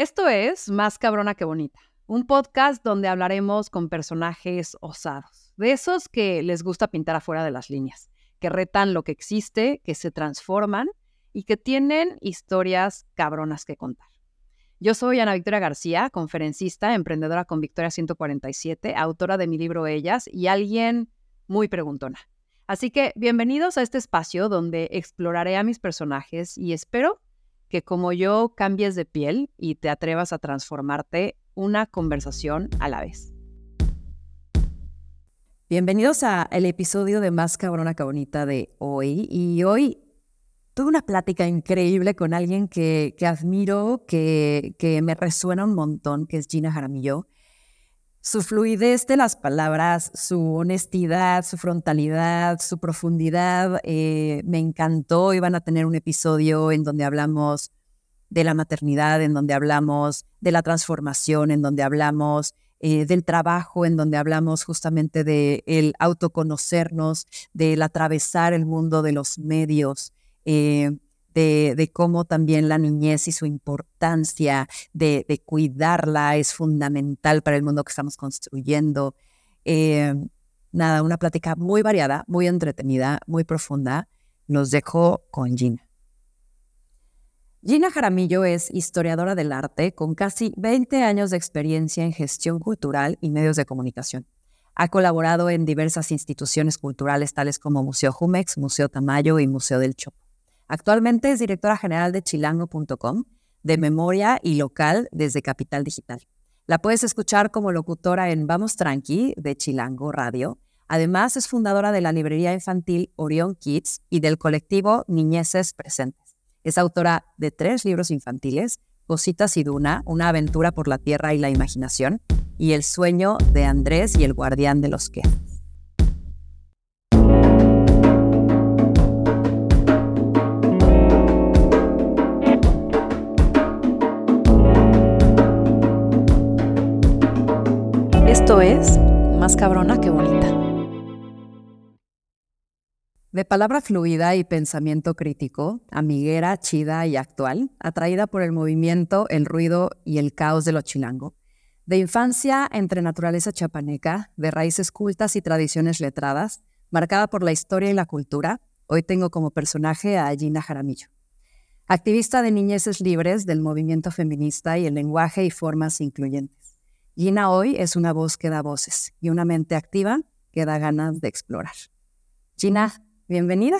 Esto es Más cabrona que bonita, un podcast donde hablaremos con personajes osados, de esos que les gusta pintar afuera de las líneas, que retan lo que existe, que se transforman y que tienen historias cabronas que contar. Yo soy Ana Victoria García, conferencista, emprendedora con Victoria 147, autora de mi libro Ellas y alguien muy preguntona. Así que bienvenidos a este espacio donde exploraré a mis personajes y espero que como yo cambies de piel y te atrevas a transformarte una conversación a la vez. Bienvenidos a el episodio de Más cabrona que bonita de hoy y hoy tuve una plática increíble con alguien que, que admiro, que, que me resuena un montón, que es Gina Jaramillo. Su fluidez de las palabras, su honestidad, su frontalidad, su profundidad, eh, me encantó. Iban a tener un episodio en donde hablamos de la maternidad, en donde hablamos de la transformación, en donde hablamos eh, del trabajo, en donde hablamos justamente de el autoconocernos, del atravesar el mundo de los medios. Eh, de, cómo también la niñez y su importancia de, cuidarla es fundamental para el mundo que estamos construyendo. Eh, nada, una plática muy variada, muy entretenida, muy profunda. Nos dejó con Gina. Gina Jaramillo es historiadora del arte con casi 20 años de experiencia en gestión cultural y medios de comunicación. Ha colaborado en diversas instituciones culturales tales como Museo Jumex, Museo Tamayo y Museo del Chopo. Actualmente es directora general de chilango.com, de memoria y local desde Capital Digital. La puedes escuchar como locutora en Vamos Tranqui de Chilango Radio. Además, es fundadora de la librería infantil Orion Kids y del colectivo Niñeces Presentes. Es autora de tres libros infantiles, Cositas y Duna, Una aventura por la tierra y la imaginación, y El sueño de Andrés y el guardián de los quejas. Esto es Más cabrona que bonita. De palabra fluida y pensamiento crítico, amiguera, chida y actual, atraída por el movimiento, el ruido y el caos de lo chilango. De infancia entre naturaleza chapaneca, de raíces cultas y tradiciones letradas, marcada por la historia y la cultura, hoy tengo como personaje a Gina Jaramillo. Activista de niñeces libres del movimiento feminista y el lenguaje y formas incluyentes. Gina hoy es una voz que da voces y una mente activa que da ganas de explorar. Gina, bienvenida.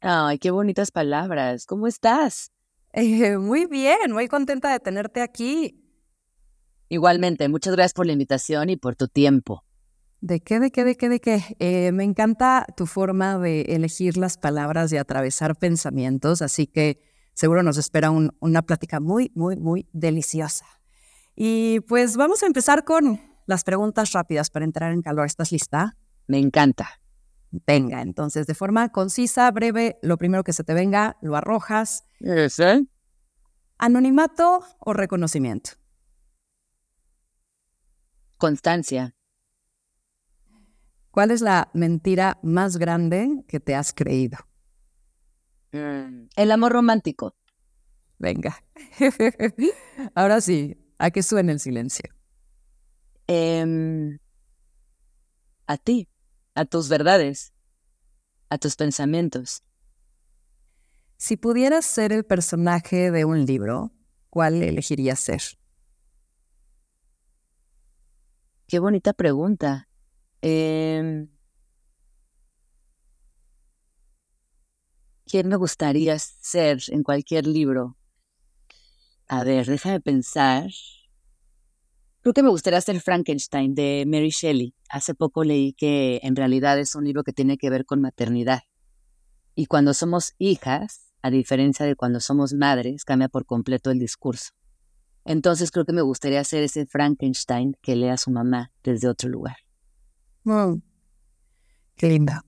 Ay, qué bonitas palabras. ¿Cómo estás? Eh, muy bien, muy contenta de tenerte aquí. Igualmente, muchas gracias por la invitación y por tu tiempo. ¿De qué, de qué, de qué, de qué? Eh, me encanta tu forma de elegir las palabras y atravesar pensamientos, así que seguro nos espera una plática muy, muy, muy deliciosa. Y pues vamos a empezar con las preguntas rápidas para entrar en calor. ¿Estás lista? Me encanta. Venga, entonces, de forma concisa, breve, lo primero que se te venga, lo arrojas. ¿Ese? ¿Anonimato o reconocimiento? Constancia. ¿Cuál es la mentira más grande que te has creído? Mm, el amor romántico. Venga. Ahora sí, ¿A qué suena el silencio? Em, a ti, a tus verdades, a tus pensamientos. Si pudieras ser el personaje de un libro, ¿cuál elegirías ser? Qué bonita pregunta. Em, ¿Quién me gustaría ser en cualquier libro? A ver, déjame pensar. Creo que me gustaría hacer Frankenstein de Mary Shelley. Hace poco leí que en realidad es un libro que tiene que ver con maternidad. Y cuando somos hijas, a diferencia de cuando somos madres, cambia por completo el discurso. Entonces creo que me gustaría hacer ese Frankenstein que lea a su mamá desde otro lugar. Mm. Qué linda.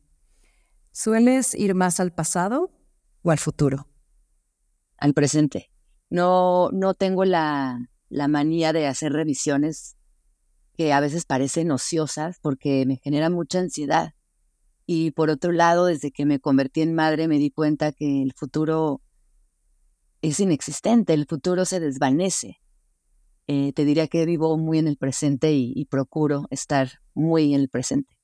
¿Sueles ir más al pasado o al futuro? Al presente. No, no tengo la, la manía de hacer revisiones que a veces parecen ociosas porque me generan mucha ansiedad. Y por otro lado, desde que me convertí en madre me di cuenta que el futuro es inexistente, el futuro se desvanece. eh, te diría que vivo muy en el presente y, procuro estar muy en el presente.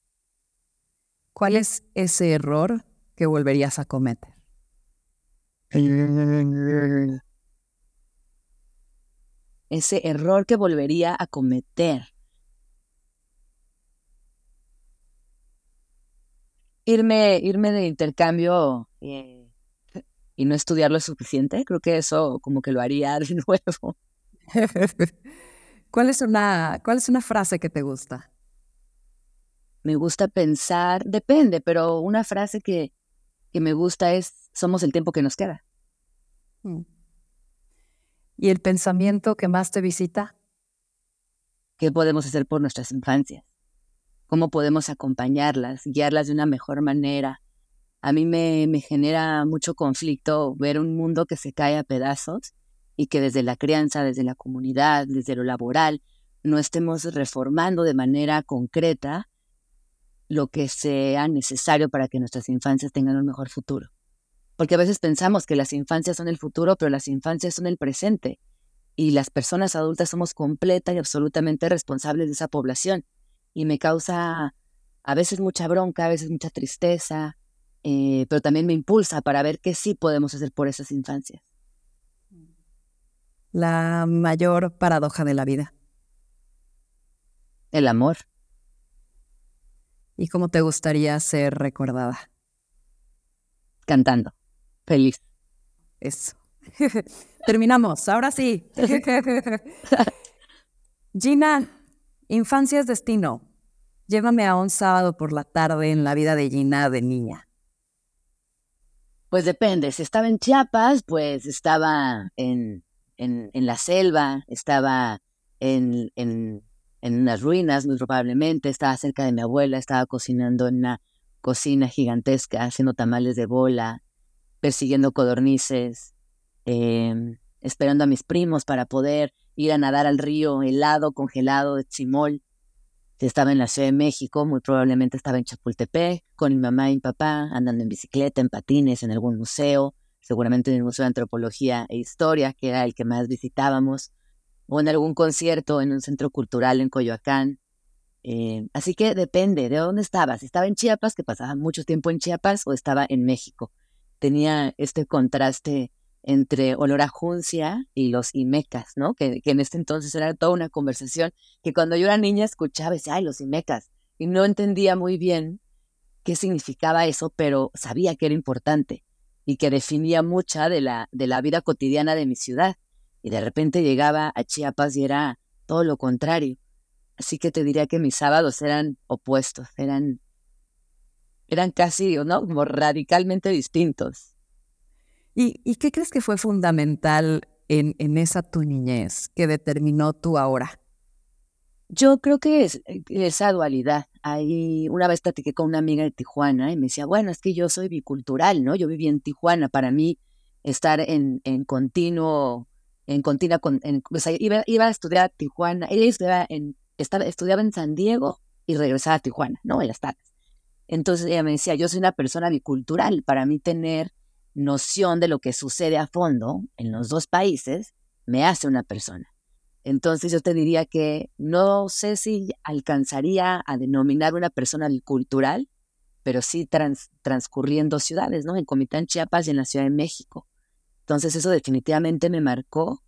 ¿Cuál es ese error que volverías a cometer? Ese error que volvería a cometer. Irme, irme de intercambio eh, y no estudiar lo suficiente, creo que eso como que lo haría de nuevo. ¿Cuál es una, cuál es una frase que te gusta? Me gusta pensar, depende, pero una frase que, que me gusta es somos el tiempo que nos queda. Mm. ¿Y el pensamiento que más te visita? ¿Qué podemos hacer por nuestras infancias? ¿Cómo podemos acompañarlas, guiarlas de una mejor manera? A mí me, me genera mucho conflicto ver un mundo que se cae a pedazos y que desde la crianza, desde la comunidad, desde lo laboral, no estemos reformando de manera concreta lo que sea necesario para que nuestras infancias tengan un mejor futuro. Porque a veces pensamos que las infancias son el futuro, pero las infancias son el presente. Y las personas adultas somos completa y absolutamente responsables de esa población. Y me causa a veces mucha bronca, a veces mucha tristeza, eh, pero también me impulsa para ver qué sí podemos hacer por esas infancias la mayor paradoja de la vida? El amor. ¿Y cómo te gustaría ser recordada? Cantando. Feliz. Eso. Terminamos, ahora sí. Gina, infancia es destino. Llévame a un sábado por la tarde en la vida de Gina de niña. Pues depende, si estaba en Chiapas, pues estaba en en, la selva, estaba en, en, en unas ruinas, muy probablemente, estaba cerca de mi abuela, estaba cocinando en una cocina gigantesca, haciendo tamales de bola, persiguiendo codornices, em, esperando a mis primos para poder ir a nadar al río helado, congelado de Chimol. Si estaba en la Ciudad de México, muy probablemente estaba en Chapultepec, con mi mamá y mi papá, andando en bicicleta, en patines, en algún museo, seguramente en el Museo de Antropología e Historia, que era el que más visitábamos, o en algún concierto en un centro cultural en Coyoacán. Eh, así que depende de dónde estaba. Si estaba en Chiapas, que pasaba mucho tiempo en Chiapas, o estaba en México. Tenía este contraste entre olor a juncia y los imecas, ¿no? Que, que, en este entonces era toda una conversación que cuando yo era niña escuchaba y decía, ay, los imecas. Y no entendía muy bien qué significaba eso, pero sabía que era importante y que definía mucha de la, de la vida cotidiana de mi ciudad. Y de repente llegaba a Chiapas y era todo lo contrario. Así que te diría que mis sábados eran opuestos, eran, eran casi, ¿no? Como radicalmente distintos. ¿Y, ¿Y, qué crees que fue fundamental en, en esa tu niñez que determinó tu ahora? Yo creo que es eh, esa dualidad. Ahí una vez platiqué con una amiga de Tijuana y me decía, bueno, es que yo soy bicultural, ¿no? Yo viví en Tijuana. Para mí, estar en, en continuo, en continua, en, o sea, iba, iba, a estudiar a Tijuana. Ella estudiaba en, estaba, estudiaba en San Diego y regresaba a Tijuana, ¿no? En las tardes. Entonces ella me decía, yo soy una persona bicultural. Para mí tener noción de lo que sucede a fondo en los dos países me hace una persona. Entonces yo te diría que no sé si alcanzaría a denominar una persona cultural, pero sí transcurriendo ciudades, ¿no? En Comitán, Chiapas y en la Ciudad de México. Entonces eso definitivamente me marcó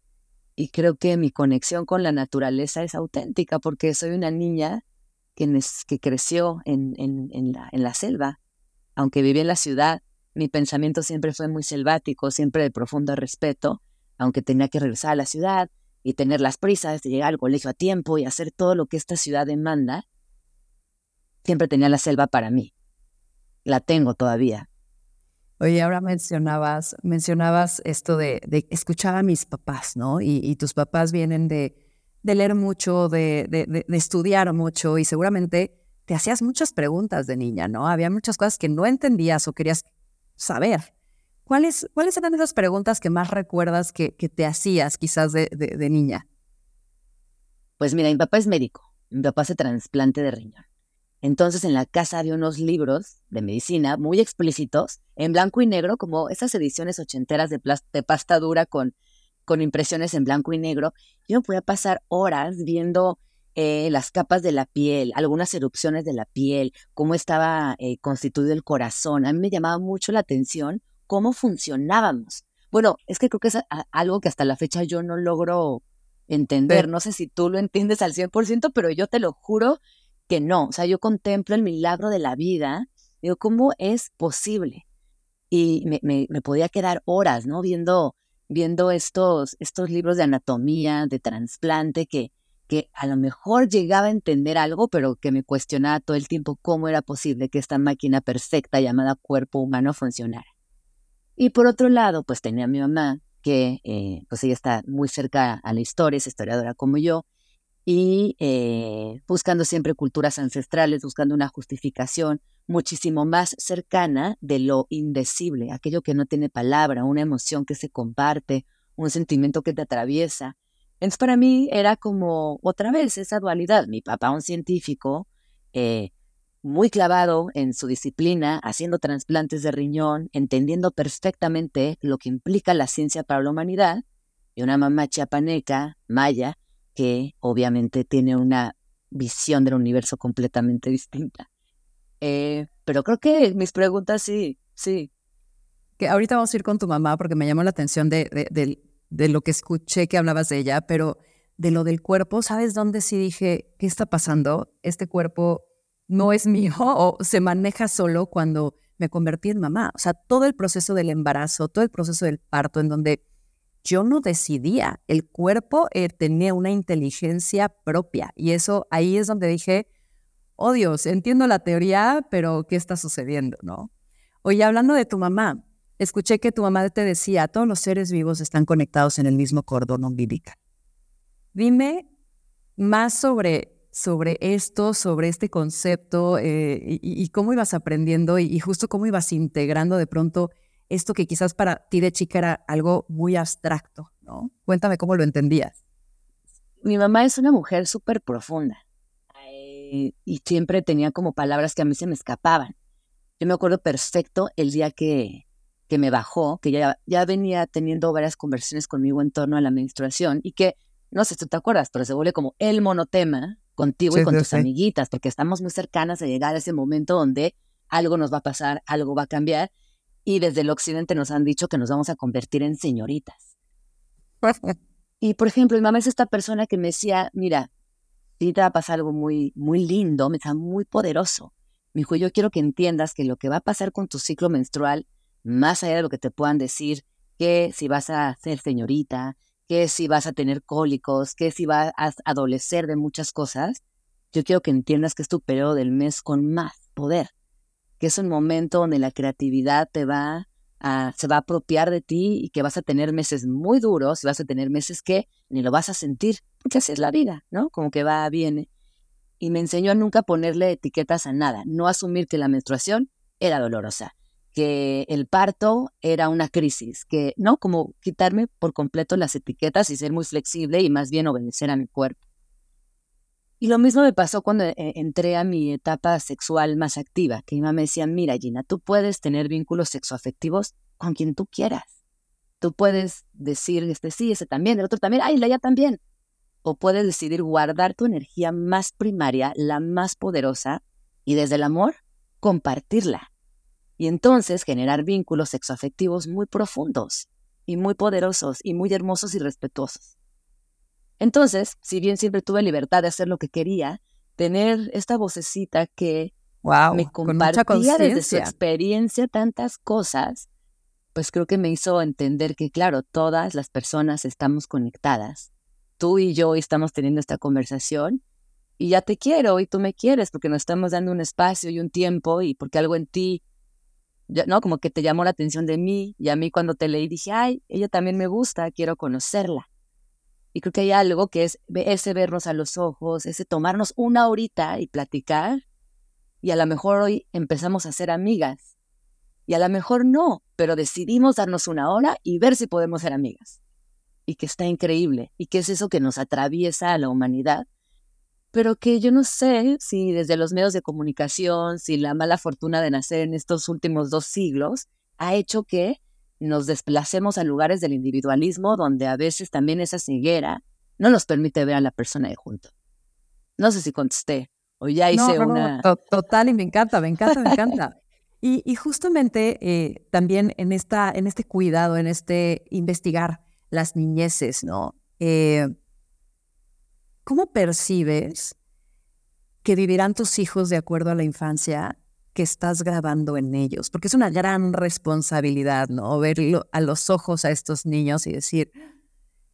y creo que mi conexión con la naturaleza es auténtica porque soy una niña que, creció en, en, la, en la selva. Aunque viví en la ciudad, mi pensamiento siempre fue muy selvático, siempre de profundo respeto, aunque tenía que regresar a la ciudad, y tener las prisas de llegar al colegio a tiempo y hacer todo lo que esta ciudad demanda, siempre tenía la selva para mí. La tengo todavía. Oye, ahora mencionabas, mencionabas esto de, de escuchar a mis papás, ¿no? Y, tus papás vienen de, de leer mucho, de, de, estudiar mucho y seguramente te hacías muchas preguntas de niña, ¿no? Había muchas cosas que no entendías o querías saber. ¿Cuáles, ¿Cuáles eran esas preguntas que más recuerdas que, que te hacías quizás de, de, niña? Pues mira, mi papá es médico, mi papá hace trasplante de riñón. Entonces en la casa había unos libros de medicina muy explícitos, en blanco y negro, como esas ediciones ochenteras de, de pasta dura con, con impresiones en blanco y negro, yo me podía pasar horas viendo eh, las capas de la piel, algunas erupciones de la piel, cómo estaba eh, constituido el corazón. A mí me llamaba mucho la atención cómo funcionábamos. Bueno, es que creo que es algo que hasta la fecha yo no logro entender. No sé si tú lo entiendes al 100%, pero yo te lo juro que no. O sea, yo contemplo el milagro de la vida. Digo, ¿cómo es posible? Y me, me, me podía quedar horas, ¿no? Viendo viendo estos, estos libros de anatomía, de trasplante, que, que a lo mejor llegaba a entender algo, pero que me cuestionaba todo el tiempo cómo era posible que esta máquina perfecta llamada cuerpo humano funcionara. Y por otro lado, pues tenía a mi mamá, que eh, pues ella está muy cerca a la historia, es historiadora como yo, y eh, buscando siempre culturas ancestrales, buscando una justificación muchísimo más cercana de lo indecible, aquello que no tiene palabra, una emoción que se comparte, un sentimiento que te atraviesa. Entonces para mí era como otra vez esa dualidad. Mi papá, un científico, eh, muy clavado en su disciplina, haciendo trasplantes de riñón, entendiendo perfectamente lo que implica la ciencia para la humanidad, y una mamá chiapaneca, maya, que obviamente tiene una visión del universo completamente distinta. Eh, pero creo que mis preguntas sí, sí. Que ahorita vamos a ir con tu mamá porque me llamó la atención de, de, de, lo que escuché que hablabas de ella, pero de lo del cuerpo, ¿sabes dónde sí dije, qué está pasando? Este cuerpo no es mío o se maneja solo cuando me convertí en mamá. O sea, todo el proceso del embarazo, todo el proceso del parto, en donde yo no decidía, el cuerpo eh, tenía una inteligencia propia y eso ahí es donde dije, oh Dios, entiendo la teoría, pero ¿qué está sucediendo? ¿No? Oye, hablando de tu mamá, escuché que tu mamá te decía, todos los seres vivos están conectados en el mismo cordón umbilical. Dime más sobre, sobre esto, sobre este concepto eh, y, cómo ibas aprendiendo y, justo cómo ibas integrando de pronto esto que quizás para ti de chica era algo muy abstracto, ¿no? Cuéntame cómo lo entendías. Mi mamá es una mujer súper profunda y siempre tenía como palabras que a mí se me escapaban. Yo me acuerdo perfecto el día que, que me bajó, que ya, ya venía teniendo varias conversaciones conmigo en torno a la menstruación y que, no sé si tú te acuerdas, pero se vuelve como el monotema contigo y con tus amiguitas, porque estamos muy cercanas a llegar a ese momento donde algo nos va a pasar, algo va a cambiar y desde el occidente nos han dicho que nos vamos a convertir en señoritas. y por ejemplo, mi mamá es esta persona que me decía, mira, te va a pasar algo muy, muy lindo, me está muy poderoso. Me dijo, yo quiero que entiendas que lo que va a pasar con tu ciclo menstrual, más allá de lo que te puedan decir, que si vas a ser señorita, que si vas a tener cólicos, que si vas a adolecer de muchas cosas, yo quiero que entiendas que es tu periodo del mes con más poder, que es un momento donde la creatividad te va a, se va a apropiar de ti y que vas a tener meses muy duros y vas a tener meses que ni lo vas a sentir, porque así es la vida, ¿no? Como que va, viene. Y me enseñó a nunca ponerle etiquetas a nada, no asumir que la menstruación era dolorosa, que el parto era una crisis, que no, como quitarme por completo las etiquetas y ser muy flexible y más bien obedecer a mi cuerpo. Y lo mismo me pasó cuando eh, entré a mi etapa sexual más activa, que mi mamá me decía, mira Gina, tú puedes tener vínculos sexoafectivos con quien tú quieras. Tú puedes decir, este sí, ese también, el otro también, ay, la ya también o puedes decidir guardar tu energía más primaria, la más poderosa, y desde el amor, compartirla. Y entonces generar vínculos sexoafectivos muy profundos y muy poderosos y muy hermosos y respetuosos. Entonces, si bien siempre tuve libertad de hacer lo que quería, tener esta vocecita que me compartía desde su experiencia tantas cosas, pues creo que me hizo entender que, claro, todas las personas estamos conectadas tú y yo estamos teniendo esta conversación y ya te quiero y tú me quieres porque nos estamos dando un espacio y un tiempo y porque algo en ti, ¿no? Como que te llamó la atención de mí y a mí cuando te leí dije, ay, ella también me gusta, quiero conocerla. Y creo que hay algo que es ese vernos a los ojos, ese tomarnos una horita y platicar y a lo mejor hoy empezamos a ser amigas. Y a lo mejor no, pero decidimos darnos una hora y ver si podemos ser amigas y que está increíble y que es eso que nos atraviesa a la humanidad, pero que yo no sé si desde los medios de comunicación, si la mala fortuna de nacer en estos últimos dos siglos ha hecho que nos desplacemos a lugares del individualismo donde a veces también esa ceguera no nos permite ver a la persona de junto. No sé si contesté o ya hice una... total, y me encanta, me encanta, me encanta. Y, justamente eh, también en, esta, en este cuidado, en este investigar las niñeces, ¿no? Eh, ¿Cómo percibes que vivirán tus hijos de acuerdo a la infancia que estás grabando en ellos? Porque es una gran responsabilidad, ¿no? Verlo a los ojos a estos niños y decir,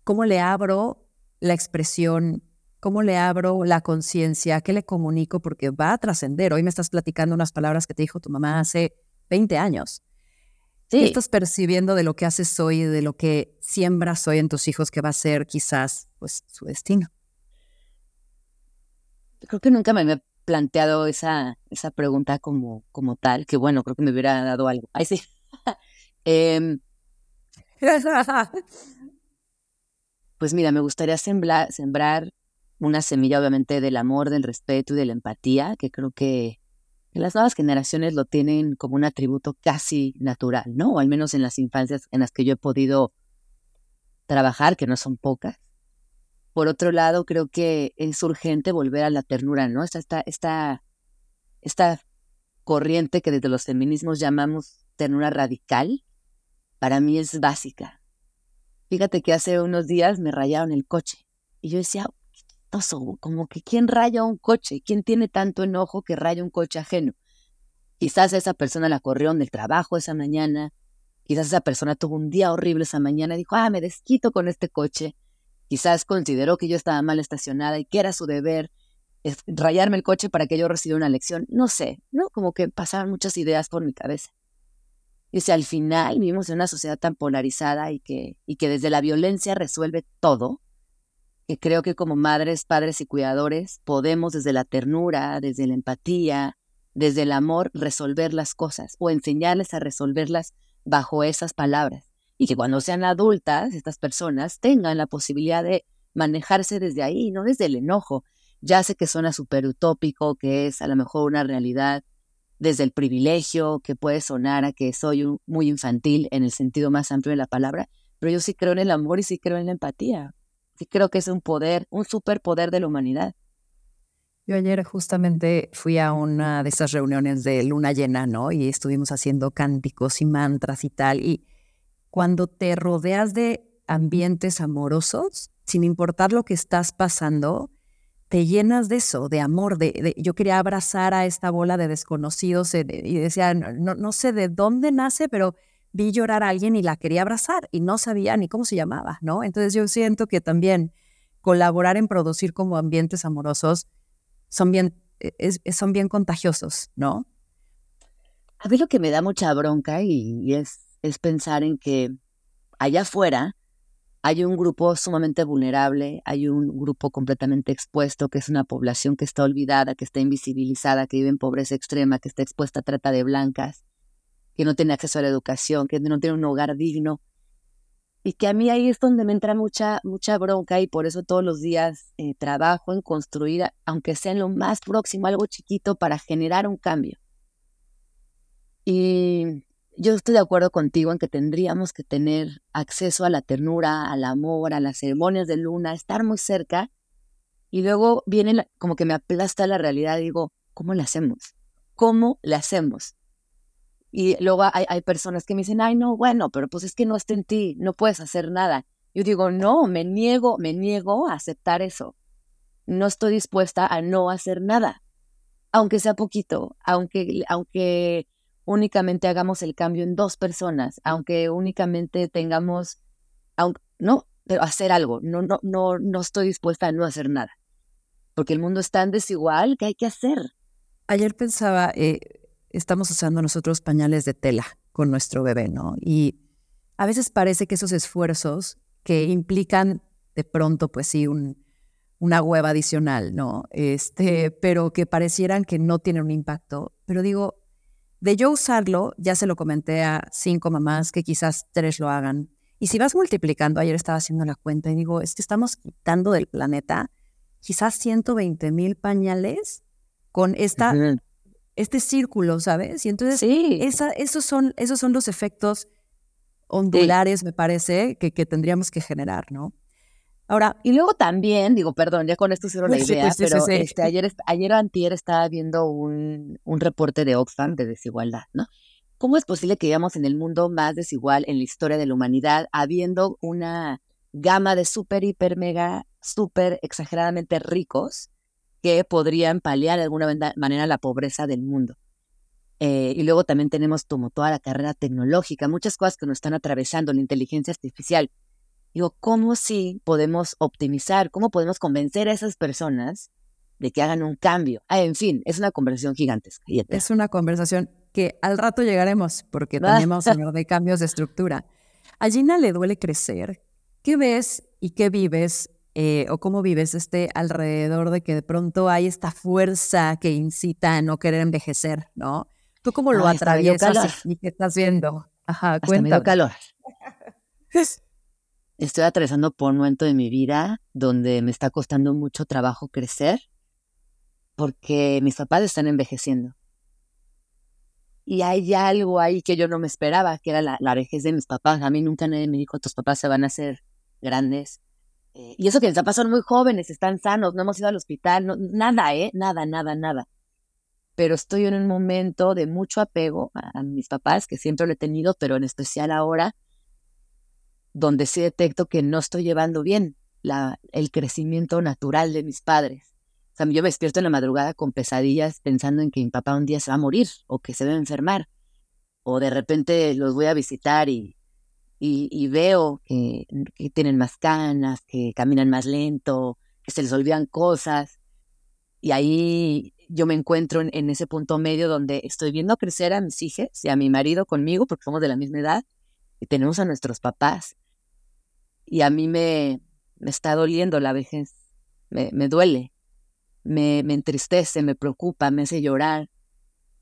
¿cómo le abro la expresión ¿Cómo le abro la conciencia? ¿Qué le comunico? Porque va a trascender. Hoy me estás platicando unas palabras que te dijo tu mamá hace 20 años. Sí. ¿Qué estás percibiendo de lo que haces hoy, de lo que siembras hoy en tus hijos, que va a ser quizás pues, su destino? Creo que nunca me planteado esa, esa pregunta como, como tal, que bueno, creo que me hubiera dado algo. Ay, sí. Em, pues mira, me gustaría sembrar, sembrar una semilla obviamente del amor, del respeto y de la empatía, que creo que, las nuevas generaciones lo tienen como un atributo casi natural, ¿no? O al menos en las infancias en las que yo he podido trabajar, que no son pocas. Por otro lado, creo que es urgente volver a la ternura, ¿no? Esta, esta, esta, esta corriente que desde los feminismos llamamos ternura radical, para mí es básica. Fíjate que hace unos días me rayaron el coche y yo decía, como que quién raya un coche, quién tiene tanto enojo que raya un coche ajeno. Quizás esa persona la corrió en el trabajo esa mañana, quizás esa persona tuvo un día horrible esa mañana y dijo, ah, me desquito con este coche. Quizás consideró que yo estaba mal estacionada y que era su deber rayarme el coche para que yo recibiera una lección. No sé, ¿no? Como que pasaban muchas ideas por mi cabeza. Y si al final vivimos en una sociedad tan polarizada y que, y que desde la violencia resuelve todo, que creo que como madres, padres y cuidadores podemos desde la ternura, desde la empatía, desde el amor resolver las cosas o enseñarles a resolverlas bajo esas palabras. Y que cuando sean adultas, estas personas tengan la posibilidad de manejarse desde ahí, no desde el enojo. Ya sé que suena súper utópico, que es a lo mejor una realidad desde el privilegio, que puede sonar a que soy muy infantil en el sentido más amplio de la palabra, pero yo sí creo en el amor y sí creo en la empatía que creo que es un poder, un superpoder de la humanidad. Yo ayer justamente fui a una de esas reuniones de luna llena, ¿no? Y estuvimos haciendo cánticos y mantras y tal. Y cuando te rodeas de ambientes amorosos, sin importar lo que estás pasando, te llenas de eso, de amor. De, yo quería abrazar a esta bola de desconocidos eh, y decía, no, no sé de dónde nace, pero vi llorar a alguien y la quería abrazar y no sabía ni cómo se llamaba, ¿no? Entonces yo siento que también colaborar en producir como ambientes amorosos son bien, e, son bien contagiosos, ¿no? A mí lo que me da mucha bronca y, es, es pensar en que allá afuera hay un grupo sumamente vulnerable, hay un grupo completamente expuesto, que es una población que está olvidada, que está invisibilizada, que vive en pobreza extrema, que está expuesta a trata de blancas, que no tiene acceso a la educación, que no tiene un hogar digno. Y que a mí ahí es donde me entra mucha, mucha bronca y por eso todos los días eh, trabajo en construir, aunque sea en lo más próximo, algo chiquito para generar un cambio. Y yo estoy de acuerdo contigo en que tendríamos que tener acceso a la ternura, al amor, a las ceremonias de luna, estar muy cerca. Y luego viene como que me aplasta la realidad digo, ¿cómo le hacemos? ¿Cómo le hacemos? Y luego hay, hay, personas que me dicen, ay, no, bueno, pero pues es que no está en ti, no puedes hacer nada. Yo digo, no, me niego, me niego a aceptar eso. No estoy dispuesta a no hacer nada, aunque sea poquito, aunque, aunque únicamente hagamos el cambio en dos personas, aunque únicamente tengamos, no, pero hacer algo. No, no, no, no estoy dispuesta a no hacer nada, porque el mundo es tan desigual que hay que hacer. Ayer pensaba, eh, estamos usando nosotros pañales de tela con nuestro bebé, ¿no? Y a veces parece que esos esfuerzos que implican de pronto, pues sí, un, una hueva adicional, ¿no? Este, pero que parecieran que no tienen un impacto. Pero digo, de yo usarlo, ya se lo comenté a cinco mamás, que quizás tres lo hagan. Y si vas multiplicando, ayer estaba haciendo la cuenta y digo, es que estamos quitando del planeta quizás 120 mil pañales con esta este círculo, ¿sabes? Y entonces esa, esos, son, esos son los efectos ondulares, me parece, que, que tendríamos que generar, ¿no? Ahora, y luego también, digo, perdón, ya con esto cierro la idea, pero este, ayer, ayer o antier estaba viendo un, un reporte de Oxfam de desigualdad, ¿no? ¿Cómo es posible que vivamos en el mundo más desigual en la historia de la humanidad, habiendo una gama de súper, hiper, mega, súper exageradamente ricos que podrían paliar de alguna manera la pobreza del mundo? Eh, y luego también tenemos como toda la carrera tecnológica, muchas cosas que nos están atravesando, la inteligencia artificial. Digo, ¿cómo sí podemos optimizar? ¿Cómo podemos convencer a esas personas de que hagan un cambio? Ah, en fin, es una conversación gigantesca. Es una conversación que al rato llegaremos, porque también vamos a hablar de cambios de estructura. A Gina le duele crecer. ¿Qué ves y qué vives eh, o cómo vives este alrededor de que de pronto hay esta fuerza que incita a no querer envejecer, ¿no? ¿Tú cómo lo atraviesas y qué estás viendo? Ajá, cuéntame. calor. estoy atravesando por un momento de mi vida donde me está costando mucho trabajo crecer porque mis papás están envejeciendo. Y hay algo ahí que yo no me esperaba, que era la, la vejez de mis papás. A mí nunca nadie me dijo, tus papás se van a hacer grandes. Eh, y eso que mis papás son muy jóvenes, están sanos, no hemos ido al hospital, nada, ¿eh? Nada, nada, nada. Pero estoy en un momento de mucho apego a mis papás, que siempre lo he tenido, pero en especial ahora, donde sí detecto que no estoy llevando bien la, el crecimiento natural de mis padres. O sea, yo me despierto en la madrugada con pesadillas pensando en que mi papá un día se va a morir o que se a enfermar. O de repente los voy a visitar y, y, veo que, tienen más canas, que caminan más lento, que se les olvidan cosas. Y ahí yo me encuentro en, ese punto medio donde estoy viendo crecer a mis hijas y a mi marido conmigo, porque somos de la misma edad, y tenemos a nuestros papás y a mí me, me está doliendo la vejez, me, me duele, me, me entristece, me preocupa, me hace llorar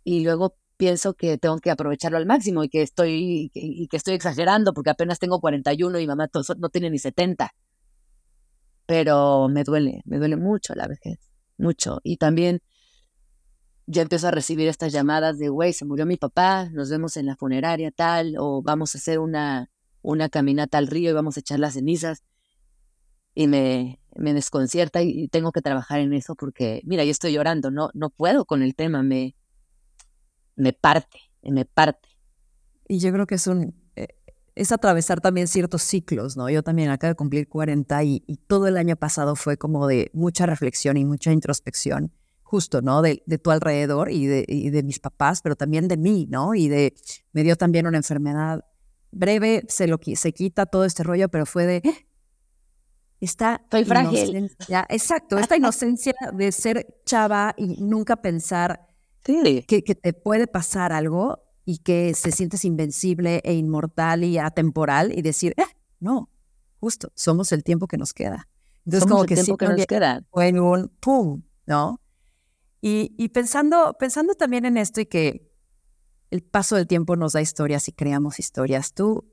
y luego pienso que tengo que aprovecharlo al máximo y que estoy, y que estoy exagerando porque apenas tengo 41 y mamá no tiene ni 70. Pero me duele, me duele mucho la vejez, mucho. Y también ya empiezo a recibir estas llamadas de, güey, se murió mi papá, nos vemos en la funeraria tal, o vamos a hacer una, una caminata al río y vamos a echar las cenizas. Y me, me desconcierta y tengo que trabajar en eso porque, mira, yo estoy llorando, no, no puedo con el tema, me, me parte, me parte. Y yo creo que es un, eh, es atravesar también ciertos ciclos, ¿no? Yo también acabo de cumplir 40 y, y, todo el año pasado fue como de mucha reflexión y mucha introspección, justo, ¿no? De, de tu alrededor y de, y de mis papás, pero también de mí, ¿no? Y de, me dio también una enfermedad breve se lo se quita todo este rollo, pero fue de esta Estoy frágil. Exacto, esta inocencia de ser chava y nunca pensar que, que, te puede pasar algo y que se sientes invencible e inmortal y atemporal y decir, eh, no, justo, somos el tiempo que nos queda. Entonces, como el que tiempo que nos queda. Fue en un pum, ¿no? Y, y pensando, pensando también en esto y que el paso del tiempo nos da historias y creamos historias. Tú,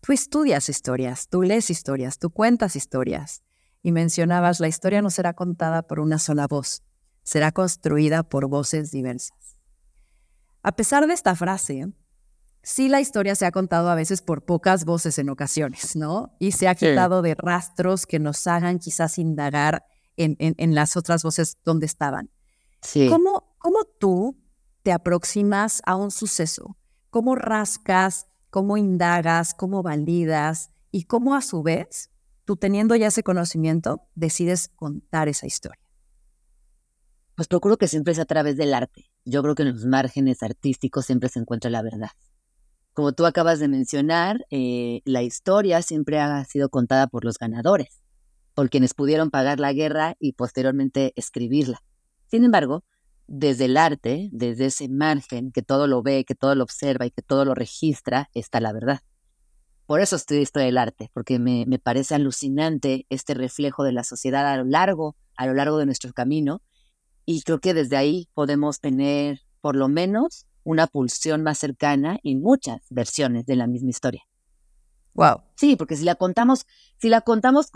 tú estudias historias, tú lees historias, tú cuentas historias. Y mencionabas, la historia no será contada por una sola voz, será construida por voces diversas. A pesar de esta frase, sí la historia se ha contado a veces por pocas voces en ocasiones, ¿no? Y se ha quitado de rastros que nos hagan quizás indagar en, en, las otras voces donde estaban. Sí. ¿Cómo, ¿Cómo tú te aproximas a un suceso, cómo rascas, cómo indagas, cómo validas y cómo a su vez, tú teniendo ya ese conocimiento, decides contar esa historia. Pues procuro que siempre sea a través del arte. Yo creo que en los márgenes artísticos siempre se encuentra la verdad. Como tú acabas de mencionar, eh, la historia siempre ha sido contada por los ganadores, por quienes pudieron pagar la guerra y posteriormente escribirla. Sin embargo, desde el arte, desde ese margen que todo lo ve, que todo lo observa y que todo lo registra, está la verdad. Por eso estoy historia del arte, porque me, me, parece alucinante este reflejo de la sociedad a lo largo, a lo largo de nuestro camino, y creo que desde ahí podemos tener, por lo menos, una pulsión más cercana y muchas versiones de la misma historia. Wow. Sí, porque si la contamos, si la contamos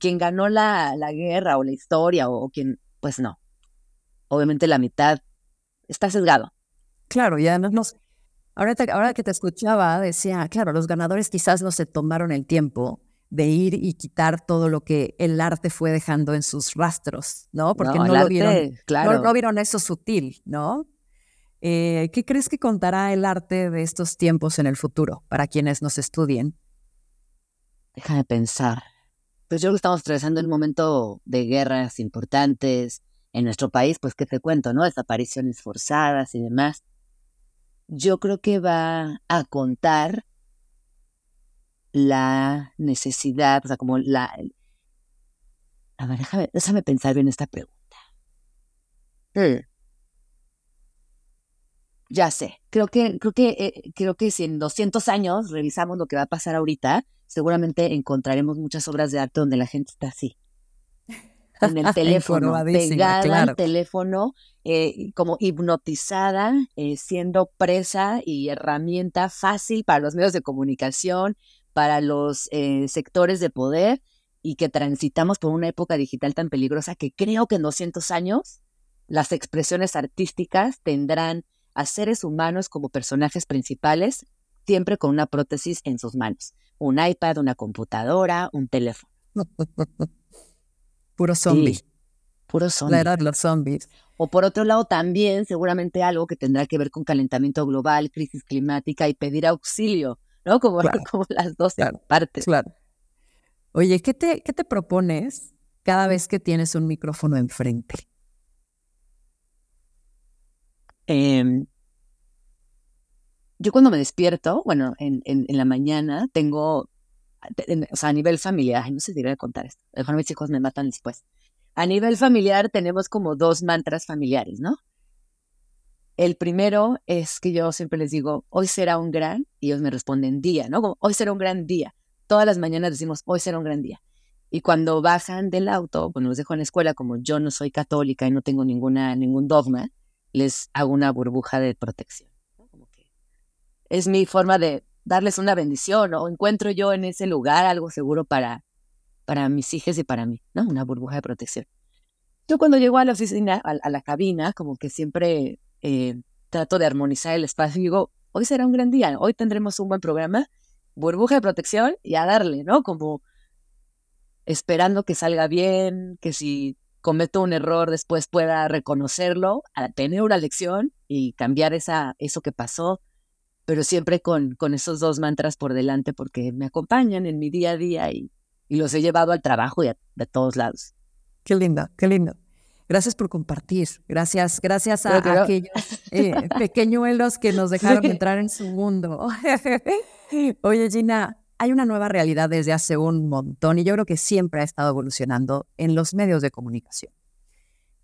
quien ganó la, la guerra o la historia o, o quien, pues no, obviamente la mitad está sesgado. Claro, y además nos, Ahora, ahora que te escuchaba, decía, claro, los ganadores quizás no se tomaron el tiempo de ir y quitar todo lo que el arte fue dejando en sus rastros, ¿no? Porque no, lo vieron, claro. no, vieron eso sutil, ¿no? Eh, ¿Qué crees que contará el arte de estos tiempos en el futuro para quienes nos estudien? Déjame pensar. Pues yo creo que estamos atravesando un momento de guerras importantes en nuestro país, pues qué te cuento, ¿no? Desapariciones forzadas y demás yo creo que va a contar la necesidad, o sea, como la... A ver, déjame, pensar bien esta pregunta. Hmm. Ya sé, creo que, creo que, eh, creo que si en 200 años revisamos lo que va a pasar ahorita, seguramente encontraremos muchas obras de arte donde la gente está así en el teléfono, pegada al teléfono, eh, como hipnotizada, eh, siendo presa y herramienta fácil para los medios de comunicación, para los eh, sectores de poder y que transitamos por una época digital tan peligrosa que creo que en 200 años las expresiones artísticas tendrán a seres humanos como personajes principales, siempre con una prótesis en sus manos, un iPad, una computadora, un teléfono. Puro zombie. puro zombie. La era de los zombies. O por otro lado, también seguramente algo que tendrá que ver con calentamiento global, crisis climática y pedir auxilio, ¿no? Como, como las dos partes. Claro. Oye, ¿qué te, ¿qué te propones cada vez que tienes un micrófono enfrente? Em, yo cuando me despierto, bueno, en, en, en, la mañana tengo o sea, a nivel familiar, no sé si debería contar esto, a mis hijos me matan después. A nivel familiar tenemos como dos mantras familiares, ¿no? El primero es que yo siempre les digo, hoy será un gran, y ellos me responden día, ¿no? Como, hoy será un gran día. Todas las mañanas decimos, hoy será un gran día. Y cuando bajan del auto, cuando los dejo en la escuela, como yo no soy católica y no tengo ninguna, ningún dogma, les hago una burbuja de protección. Es mi forma de darles una bendición o encuentro yo en ese lugar algo seguro para, para mis hijos y para mí, ¿no? Una burbuja de protección. Yo cuando llego a la oficina, a, la cabina, como que siempre eh, trato de armonizar el espacio y digo, hoy será un gran día, hoy tendremos un buen programa, burbuja de protección y a darle, ¿no? Como esperando que salga bien, que si cometo un error después pueda reconocerlo, tener una lección y cambiar esa, eso que pasó, pero siempre con, con esos dos mantras por delante porque me acompañan en mi día a día y, y los he llevado al trabajo y a, todos lados. Qué lindo, qué lindo. Gracias por compartir. Gracias, gracias a, aquellos eh, pequeñuelos que nos dejaron entrar en su mundo. Oye, Gina, hay una nueva realidad desde hace un montón y yo creo que siempre ha estado evolucionando en los medios de comunicación.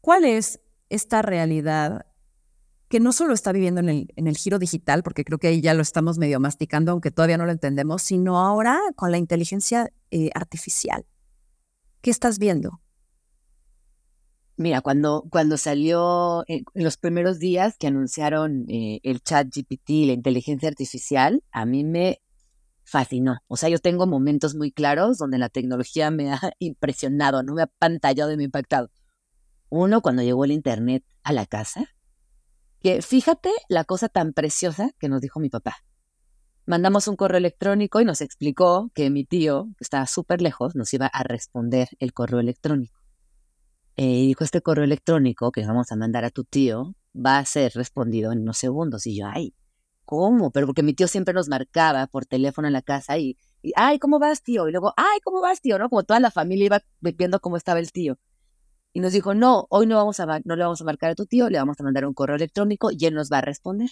¿Cuál es esta realidad que no solo está viviendo en el, en el giro digital, porque creo que ahí ya lo estamos medio masticando, aunque todavía no lo entendemos, sino ahora con la inteligencia eh, artificial. ¿Qué estás viendo? Mira, cuando, cuando salió en los primeros días que anunciaron eh, el chat GPT, la inteligencia artificial, a mí me fascinó. O sea, yo tengo momentos muy claros donde la tecnología me ha impresionado, no me ha pantallado y me ha impactado. Uno, cuando llegó el Internet a la casa, que fíjate la cosa tan preciosa que nos dijo mi papá. Mandamos un correo electrónico y nos explicó que mi tío, que estaba súper lejos, nos iba a responder el correo electrónico. Eh, y dijo, este correo electrónico que vamos a mandar a tu tío va a ser respondido en unos segundos. Y yo, ay, ¿cómo? Pero porque mi tío siempre nos marcaba por teléfono en la casa y, y ay, ¿cómo vas, tío? Y luego, ay, ¿cómo vas, tío? ¿No? Como toda la familia iba viendo cómo estaba el tío y nos dijo, no, hoy no, vamos a, no le vamos a marcar a tu tío, le vamos a mandar un correo electrónico y él nos va a responder.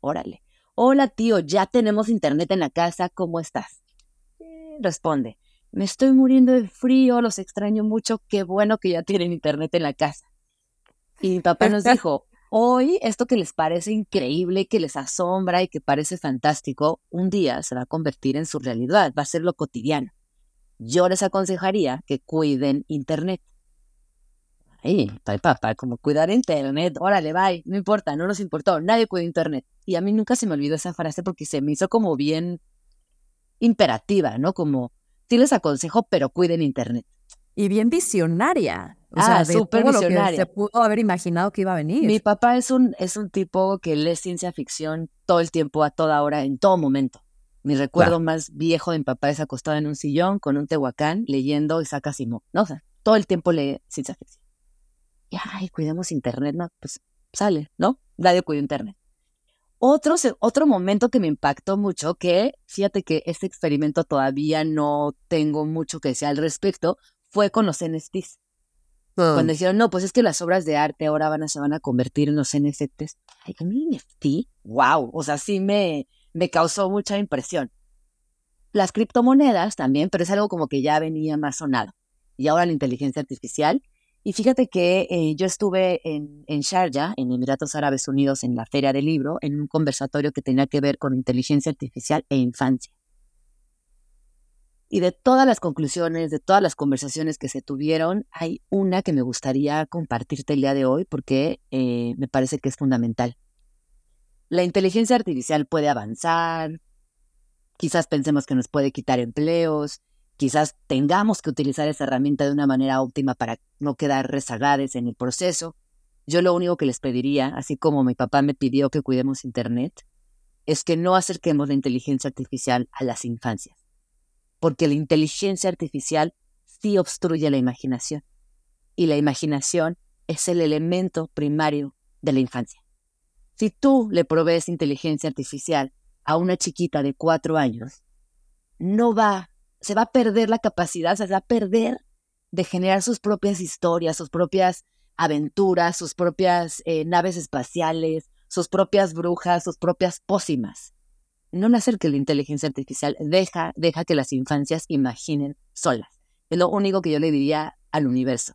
órale. Hola tío, ya tenemos internet en la casa, ¿cómo estás? responde, me estoy muriendo de frío, los extraño mucho, qué bueno que ya tienen internet en la casa. Y mi papá nos dijo, hoy esto que les parece increíble, que les asombra y que parece fantástico, un día se va a convertir en su realidad, va a ser lo cotidiano. Yo les aconsejaría que cuiden internet Ay, papá, como cuidar internet, órale, bye, no importa, no nos importó, nadie cuida internet. Y a mí nunca se me olvidó esa frase porque se me hizo como bien imperativa, ¿no? Como, sí les aconsejo, pero cuiden internet. Y bien visionaria, O sea, Ah, de súper visionaria. se pudo haber imaginado que iba a venir. Mi papá es un, es un tipo que lee ciencia ficción todo el tiempo, a toda hora, en todo momento. Mi recuerdo más viejo de mi papá es acostado en un sillón con un tehuacán leyendo Isaac Asimov, ¿no? O sea, todo el tiempo lee ciencia ficción. Y, ay, cuidemos internet, ¿no? Pues sale, ¿no? Nadie cuida internet. Otro, otro momento que me impactó mucho, que fíjate que este experimento todavía no tengo mucho que decir al respecto, fue con los NFTs. Mm. Cuando dijeron, no, pues es que las obras de arte ahora van a, se van a convertir en los NFTs. Ay, un NFT, wow, o sea, sí me, me causó mucha impresión. Las criptomonedas también, pero es algo como que ya venía más sonado. Y ahora la inteligencia artificial. Y fíjate que eh, yo estuve en, Sharjah, en Emiratos Árabes Unidos, en la Feria del Libro, en un conversatorio que tenía que ver con inteligencia artificial e infancia. Y de todas las conclusiones, de todas las conversaciones que se tuvieron, hay una que me gustaría compartirte el día de hoy porque eh, me parece que es fundamental. La inteligencia artificial puede avanzar, quizás pensemos que nos puede quitar empleos, quizás tengamos que utilizar esa herramienta de una manera óptima para no quedar rezagadas en el proceso. Yo lo único que les pediría, así como mi papá me pidió que cuidemos Internet, es que no acerquemos la inteligencia artificial a las infancias porque la inteligencia artificial sí obstruye la imaginación. Y la imaginación es el elemento primario de la infancia. Si tú le provees inteligencia artificial a una chiquita de cuatro años, no va, se va a perder la capacidad, se va a perder de generar sus propias historias, sus propias aventuras, sus propias eh, naves espaciales, sus propias brujas, sus propias pócimas no nacer que la inteligencia artificial deja, deja que las infancias imaginen solas. Es lo único que yo le diría al universo.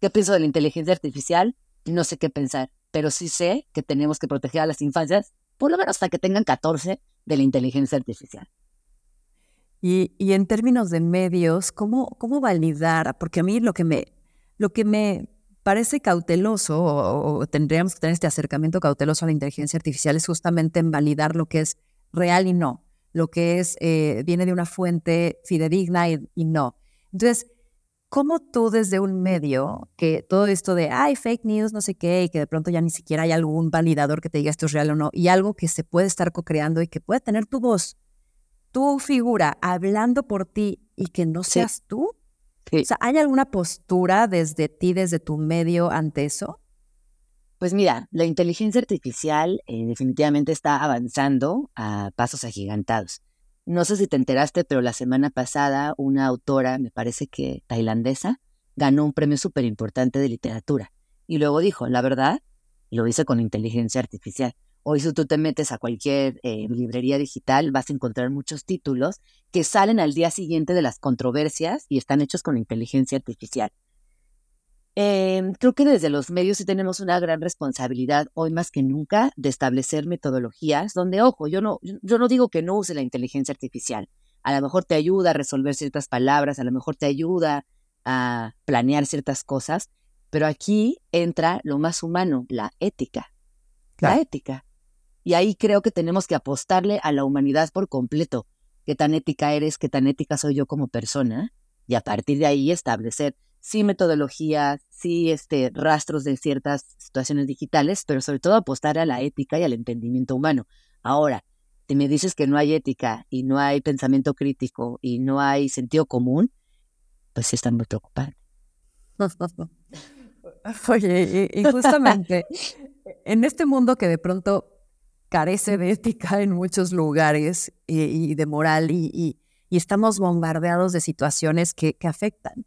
¿Qué pienso de la inteligencia artificial? No sé qué pensar, pero sí sé que tenemos que proteger a las infancias, por lo menos hasta que tengan 14, de la inteligencia artificial. Y, y en términos de medios, ¿cómo, ¿cómo validar? Porque a mí lo que me, lo que me parece cauteloso, o, tendríamos que tener este acercamiento cauteloso a la inteligencia artificial, es justamente en validar lo que es real y no, lo que es eh, viene de una fuente fidedigna y, no. Entonces, ¿cómo tú desde un medio, que todo esto de, ay, fake news, no sé qué, y que de pronto ya ni siquiera hay algún validador que te diga esto es real o no, y algo que se puede estar co-creando y que puede tener tu voz, tu figura hablando por ti y que no seas Sí. tú? Sí. O sea, ¿hay alguna postura desde ti, desde tu medio ante eso? Pues mira, la inteligencia artificial eh, definitivamente está avanzando a pasos agigantados. No sé si te enteraste, pero la semana pasada una autora, me parece que tailandesa, ganó un premio súper importante de literatura. Y luego dijo, la verdad, lo hice con inteligencia artificial. Hoy si tú te metes a cualquier eh, librería digital, vas a encontrar muchos títulos que salen al día siguiente de las controversias y están hechos con inteligencia artificial. Eh, creo que desde los medios sí tenemos una gran responsabilidad hoy más que nunca de establecer metodologías donde, ojo, yo no, yo, no digo que no use la inteligencia artificial. A lo mejor te ayuda a resolver ciertas palabras, a lo mejor te ayuda a planear ciertas cosas, pero aquí entra lo más humano, la ética. La ética. Y ahí creo que tenemos que apostarle a la humanidad por completo. ¿Qué tan ética eres? ¿Qué tan ética soy yo como persona? Y a partir de ahí establecer sí metodologías, sí este, rastros de ciertas situaciones digitales, pero sobre todo apostar a la ética y al entendimiento humano. Ahora, si me dices que no hay ética y no hay pensamiento crítico y no hay sentido común, pues sí están muy preocupados. Oye, y, y justamente en este mundo que de pronto carece de ética en muchos lugares y, y de moral y, estamos bombardeados de situaciones que, que afectan.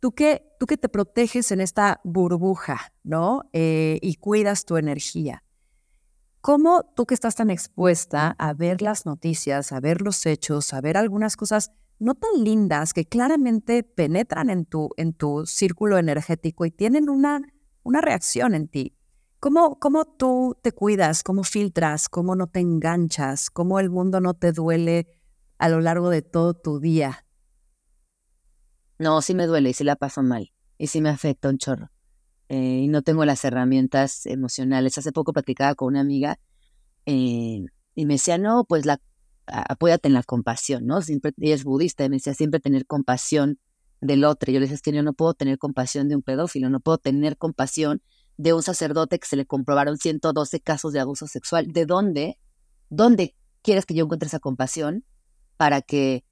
Tú que, tú que te proteges en esta burbuja, ¿no? Eh, y cuidas tu energía. ¿Cómo tú que estás tan expuesta a ver las noticias, a ver los hechos, a ver algunas cosas no tan lindas que claramente penetran en tu, en tu círculo energético y tienen una, una reacción en ti? ¿Cómo, ¿Cómo tú te cuidas? ¿Cómo filtras? ¿Cómo no te enganchas? ¿Cómo el mundo no te duele a lo largo de todo tu día? No, sí me duele y sí la paso mal y sí me afecta un chorro. Eh, y no tengo las herramientas emocionales. Hace poco platicaba con una amiga eh, y me decía, no, pues la, apóyate en la compasión, ¿no? Siempre, ella es budista y me decía siempre tener compasión del otro. Yo le decía, es que yo no puedo tener compasión de un pedófilo, no puedo tener compasión de un sacerdote que se le comprobaron 112 casos de abuso sexual. ¿De dónde? ¿Dónde quieres que yo encuentre esa compasión para que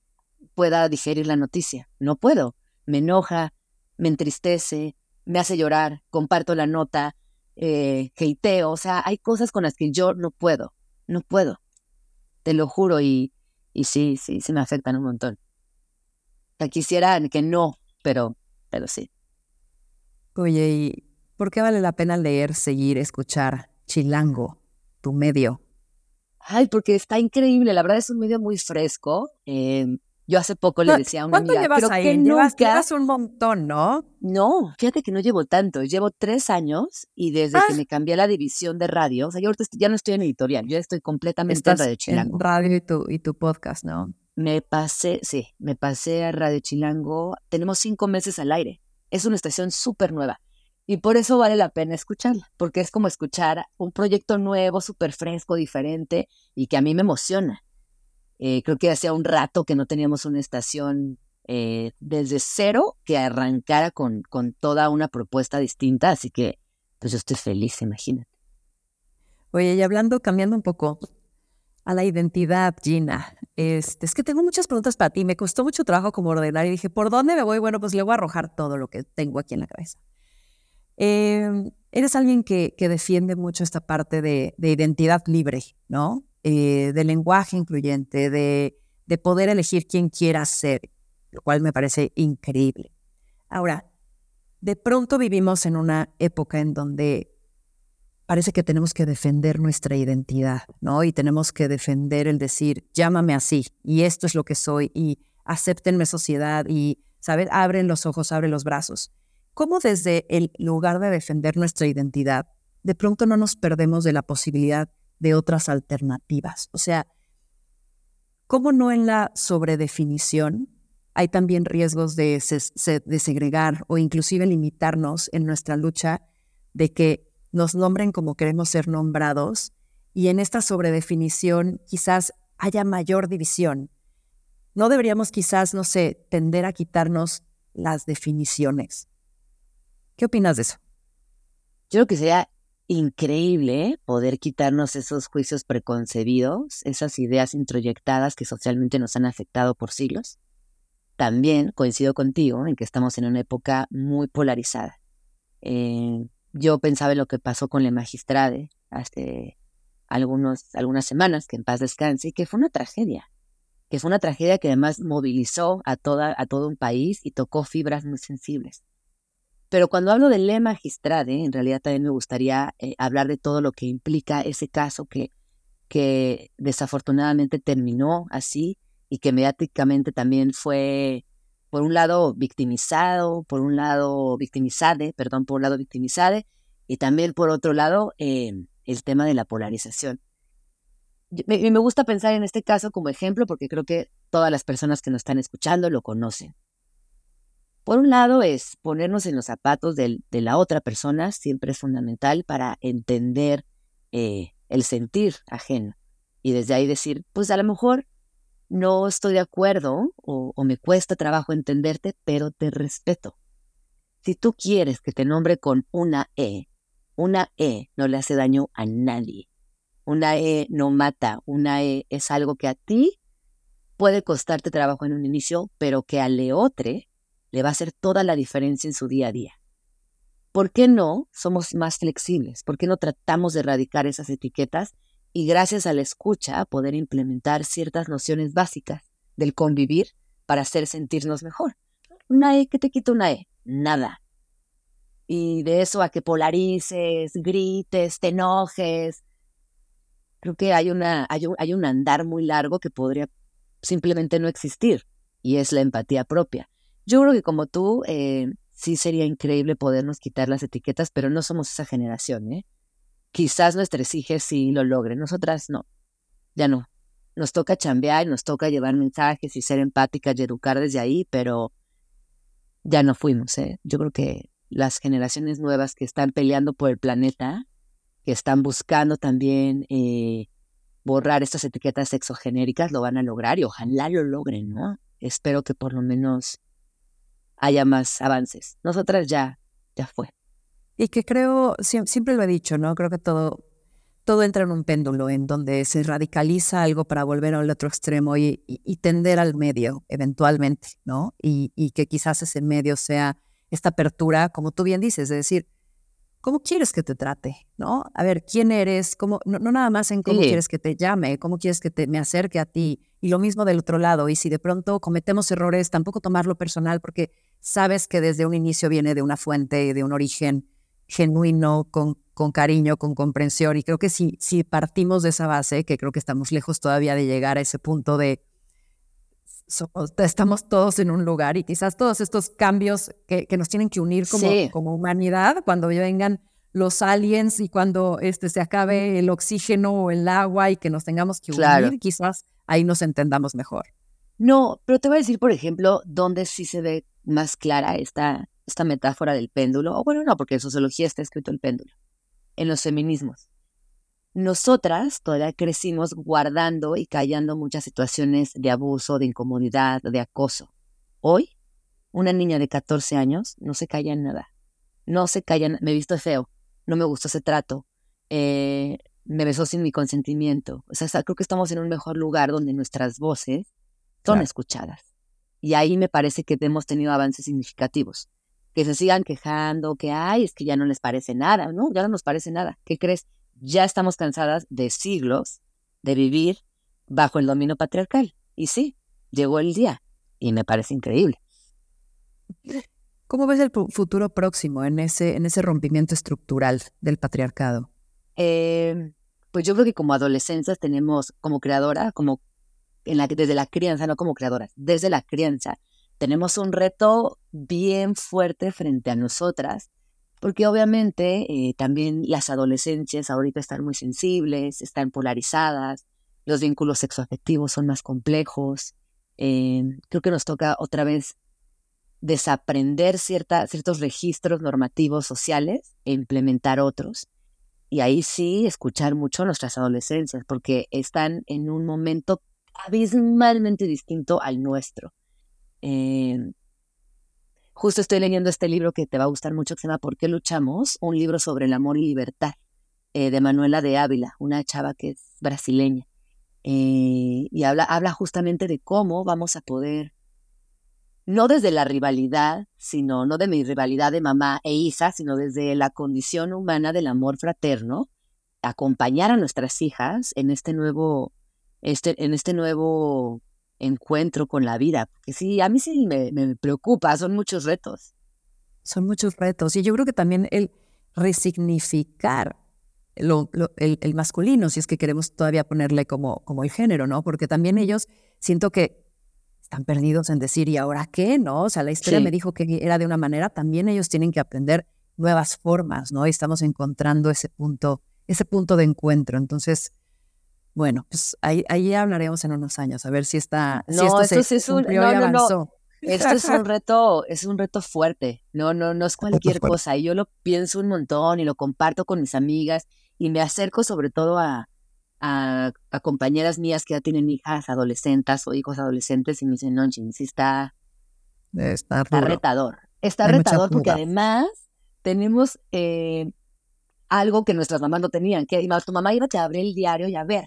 pueda digerir la noticia? No puedo. Me enoja, me entristece, me hace llorar, comparto la nota, eh, o sea, hay cosas con las que yo no puedo, no puedo, te lo juro, y, y sí, sí, sí me afectan un montón. O quisiera que no, pero, pero sí. Oye, ¿y por qué vale la pena leer, seguir, escuchar Chilango, tu medio? Ay, porque está increíble, la verdad es un medio muy fresco. Eh, yo hace poco le decía a una ¿Cuánto llevas ahí? llevas, un montón, ¿no? No, fíjate que no llevo tanto. Llevo tres años y desde que ah. me cambié a la división de radio, o sea, yo ahorita ya no estoy en editorial, yo estoy completamente en Radio Chilango. En radio y tu, y tu podcast, ¿no? Me pasé, sí, me pasé a Radio Chilango. Tenemos cinco meses al aire. Es una estación súper nueva. Y por eso vale la pena escucharla, porque es como escuchar un proyecto nuevo, súper fresco, diferente y que a mí me emociona. Eh, creo que hacía un rato que no teníamos una estación eh, desde cero que arrancara con, con toda una propuesta distinta, así que pues yo estoy feliz, imagínate. Oye, y hablando, cambiando un poco a la identidad, Gina, este, es que tengo muchas preguntas para ti. Me costó mucho trabajo como ordenar y dije, ¿por dónde me voy? Bueno, pues le voy a arrojar todo lo que tengo aquí en la cabeza. Em, eres alguien que, defiende mucho esta parte de, de identidad libre, ¿no? Eh, de lenguaje incluyente, de, de poder elegir quién quiera ser, lo cual me parece increíble. Ahora, de pronto vivimos en una época en donde parece que tenemos que defender nuestra identidad, ¿no? Y tenemos que defender el decir, llámame así, y esto es lo que soy, y acéptenme sociedad, y, ¿sabes? Abren los ojos, abren los brazos. ¿Cómo desde el lugar de defender nuestra identidad, de pronto no nos perdemos de la posibilidad de otras alternativas. O sea, ¿cómo no en la sobredefinición hay también riesgos de, segregar o inclusive limitarnos en nuestra lucha de que nos nombren como queremos ser nombrados y en esta sobredefinición quizás haya mayor división? ¿No deberíamos quizás, no sé, tender a quitarnos las definiciones? ¿Qué opinas de eso? Yo creo que sería increíble poder quitarnos esos juicios preconcebidos, esas ideas introyectadas que socialmente nos han afectado por siglos. También coincido contigo en que estamos en una época muy polarizada. Eh, yo pensaba en lo que pasó con la magistrade hace algunos, algunas semanas, que en paz descanse, y que fue una tragedia, que fue una tragedia que además movilizó a, toda, a todo un país y tocó fibras muy sensibles. Pero cuando hablo de Le Magistrade, en realidad también me gustaría eh, hablar de todo lo que implica ese caso que, que desafortunadamente terminó así y que mediáticamente también fue, por un lado, victimizado, por un lado, victimizade, perdón, por un lado, victimizade, y también por otro lado, eh, el tema de la polarización. Me, me gusta pensar en este caso como ejemplo porque creo que todas las personas que nos están escuchando lo conocen. Por un lado es ponernos en los zapatos de la otra persona, siempre es fundamental para entender eh, el sentir ajeno. Y desde ahí decir, pues a lo mejor no estoy de acuerdo o, me cuesta trabajo entenderte, pero te respeto. Si tú quieres que te nombre con una E, una E no le hace daño a nadie. Una E no mata, una E es algo que a ti puede costarte trabajo en un inicio, pero que al leotre le va a hacer toda la diferencia en su día a día. ¿Por qué no somos más flexibles? ¿Por qué no tratamos de erradicar esas etiquetas y gracias a la escucha poder implementar ciertas nociones básicas del convivir para hacer sentirnos mejor? Una E, ¿qué te quita una E? Nada. Y de eso a que polarices, grites, te enojes. Creo que hay, una, hay, un, hay un andar muy largo que podría simplemente no existir y es la empatía propia. Yo creo que como tú, eh, sí sería increíble podernos quitar las etiquetas, pero no somos esa generación, ¿eh? Quizás nuestros hijos sí lo logren, nosotras no, ya no. Nos toca chambear, nos toca llevar mensajes y ser empáticas y educar desde ahí, pero ya no fuimos, ¿eh? Yo creo que las generaciones nuevas que están peleando por el planeta, que están buscando también eh, borrar estas etiquetas exogenéricas, lo van a lograr y ojalá lo logren, ¿no? Espero que por lo menos haya más avances. Nosotras ya, ya fue. Y que creo, siempre lo he dicho, ¿no? Creo que todo, todo entra en un péndulo en donde se radicaliza algo para volver al otro extremo y, tender al medio eventualmente, ¿no? Y, y, que quizás ese medio sea esta apertura, como tú bien dices, es decir, ¿cómo quieres que te trate? ¿No? A ver, ¿quién eres? ¿Cómo, no, nada más en cómo quieres que te llame, cómo quieres que te, me acerque a ti. Y lo mismo del otro lado. Y si de pronto cometemos errores, tampoco tomarlo personal porque sabes que desde un inicio viene de una fuente, de un origen genuino, con, con cariño, con comprensión. Y creo que si, si partimos de esa base, que creo que estamos lejos todavía de llegar a ese punto de estamos todos en un lugar y quizás todos estos cambios que, que nos tienen que unir como, como humanidad, cuando vengan los aliens y cuando este, se acabe el oxígeno o el agua y que nos tengamos que unir, quizás ahí nos entendamos mejor. No, pero te voy a decir, por ejemplo, dónde sí se ve más clara esta, esta metáfora del péndulo. O bueno, no, porque en sociología está escrito el péndulo. En los feminismos. Nosotras todavía crecimos guardando y callando muchas situaciones de abuso, de incomodidad, de acoso. Hoy, una niña de 14 años no se calla en nada. No se calla, me he visto feo, no me gustó ese trato, eh, me besó sin mi consentimiento. O sea, creo que estamos en un mejor lugar donde nuestras voces son escuchadas. Y ahí me parece que hemos tenido avances significativos. Que se sigan quejando, que, ay, es que ya no les parece nada, ¿no? Ya no nos parece nada. ¿Qué crees? ya estamos cansadas de siglos de vivir bajo el dominio patriarcal. Y sí, llegó el día y me parece increíble. ¿Cómo ves el futuro próximo en ese, en ese rompimiento estructural del patriarcado? Eh, pues yo creo que como adolescentes tenemos, como creadora, como desde la crianza, no como creadoras, desde la crianza, tenemos un reto bien fuerte frente a nosotras porque obviamente eh, también las adolescencias ahorita están muy sensibles, están polarizadas, los vínculos sexoafectivos son más complejos. Eh, creo que nos toca otra vez desaprender cierta, ciertos registros normativos sociales e implementar otros. Y ahí sí escuchar mucho a nuestras adolescencias, porque están en un momento abismalmente distinto al nuestro. Eh, Justo estoy leyendo este libro que te va a gustar mucho, que se llama ¿Por qué luchamos? Un libro sobre el amor y libertad eh, de Manuela de Ávila, una chava que es brasileña. Eh, y habla, habla justamente de cómo vamos a poder, no desde la rivalidad, sino no de mi rivalidad de mamá e hija, sino desde la condición humana del amor fraterno, acompañar a nuestras hijas en este nuevo, este, en este nuevo encuentro con la vida. Porque sí, a mí sí me, preocupa, son muchos retos. Son muchos retos. Y yo creo que también el resignificar lo, el, masculino, si es que queremos todavía ponerle como, como el género, ¿no? Porque también ellos siento que están perdidos en decir, ¿y ahora qué? ¿No? O sea, la historia me dijo que era de una manera, también ellos tienen que aprender nuevas formas, ¿no? Y estamos encontrando ese punto, ese punto de encuentro. Entonces, bueno, pues ahí, ahí hablaremos en unos años, a ver si está, si esto, se es un, no, avanzó. Esto es un reto, es un reto fuerte, no, no, no es cualquier cosa. Y yo lo pienso un montón y lo comparto con mis amigas y me acerco sobre todo a, a, compañeras mías que ya tienen hijas adolescentes o hijos adolescentes y me dicen, no, sí está, está, retador. Está retador porque además tenemos eh, algo que nuestras mamás no tenían, que tu mamá iba a abrir el diario y a ver